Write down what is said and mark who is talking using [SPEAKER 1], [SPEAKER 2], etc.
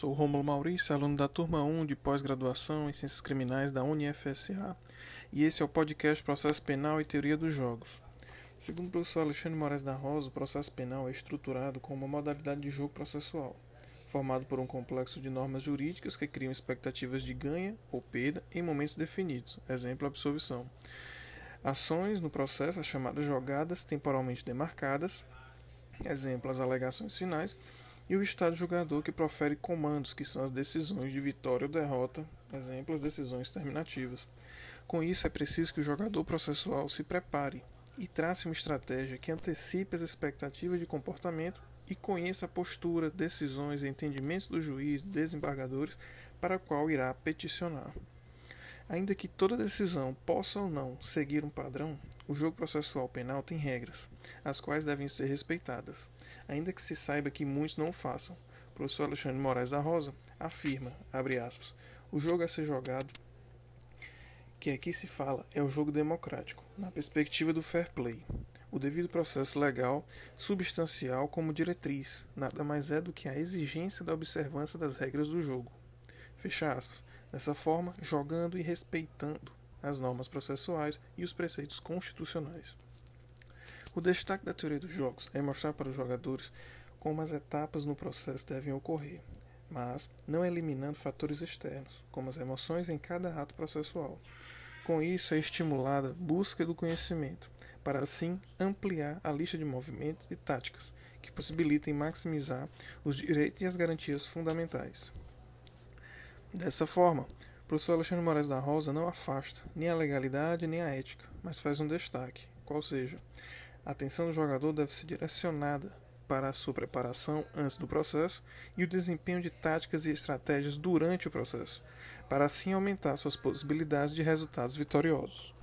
[SPEAKER 1] Sou Romulo Maurício, aluno da turma 1 de pós-graduação em Ciências Criminais da UniFSA, e esse é o podcast Processo Penal e Teoria dos Jogos. Segundo o professor Alexandre Moraes da Rosa, o processo penal é estruturado como uma modalidade de jogo processual, formado por um complexo de normas jurídicas que criam expectativas de ganha ou perda em momentos definidos, exemplo, absolvição. Ações no processo, as chamadas jogadas temporalmente demarcadas, exemplo, as alegações finais, e o Estado julgador que profere comandos, que são as decisões de vitória ou derrota, exemplo, as decisões terminativas. Com isso, é preciso que o jogador processual se prepare e trace uma estratégia que antecipe as expectativas de comportamento e conheça a postura, decisões e entendimentos do juiz, desembargadores, para a qual irá peticionar. Ainda que toda decisão possa ou não seguir um padrão, o jogo processual penal tem regras, as quais devem ser respeitadas, ainda que se saiba que muitos não o façam. O professor Alexandre Moraes da Rosa afirma, aspas, o jogo a ser jogado, que aqui se fala, é o jogo democrático, na perspectiva do fair play. O devido processo legal, substancial como diretriz, nada mais é do que a exigência da observância das regras do jogo. Fecha aspas. Dessa forma, jogando e respeitando as normas processuais e os preceitos constitucionais. O destaque da teoria dos jogos é mostrar para os jogadores como as etapas no processo devem ocorrer, mas não eliminando fatores externos, como as emoções em cada ato processual. Com isso, é estimulada a busca do conhecimento, para assim ampliar a lista de movimentos e táticas que possibilitem maximizar os direitos e as garantias fundamentais. Dessa forma, o professor Alexandre Moraes da Rosa não afasta nem a legalidade nem a ética, mas faz um destaque, qual seja, a atenção do jogador deve ser direcionada para a sua preparação antes do processo e o desempenho de táticas e estratégias durante o processo, para assim aumentar suas possibilidades de resultados vitoriosos.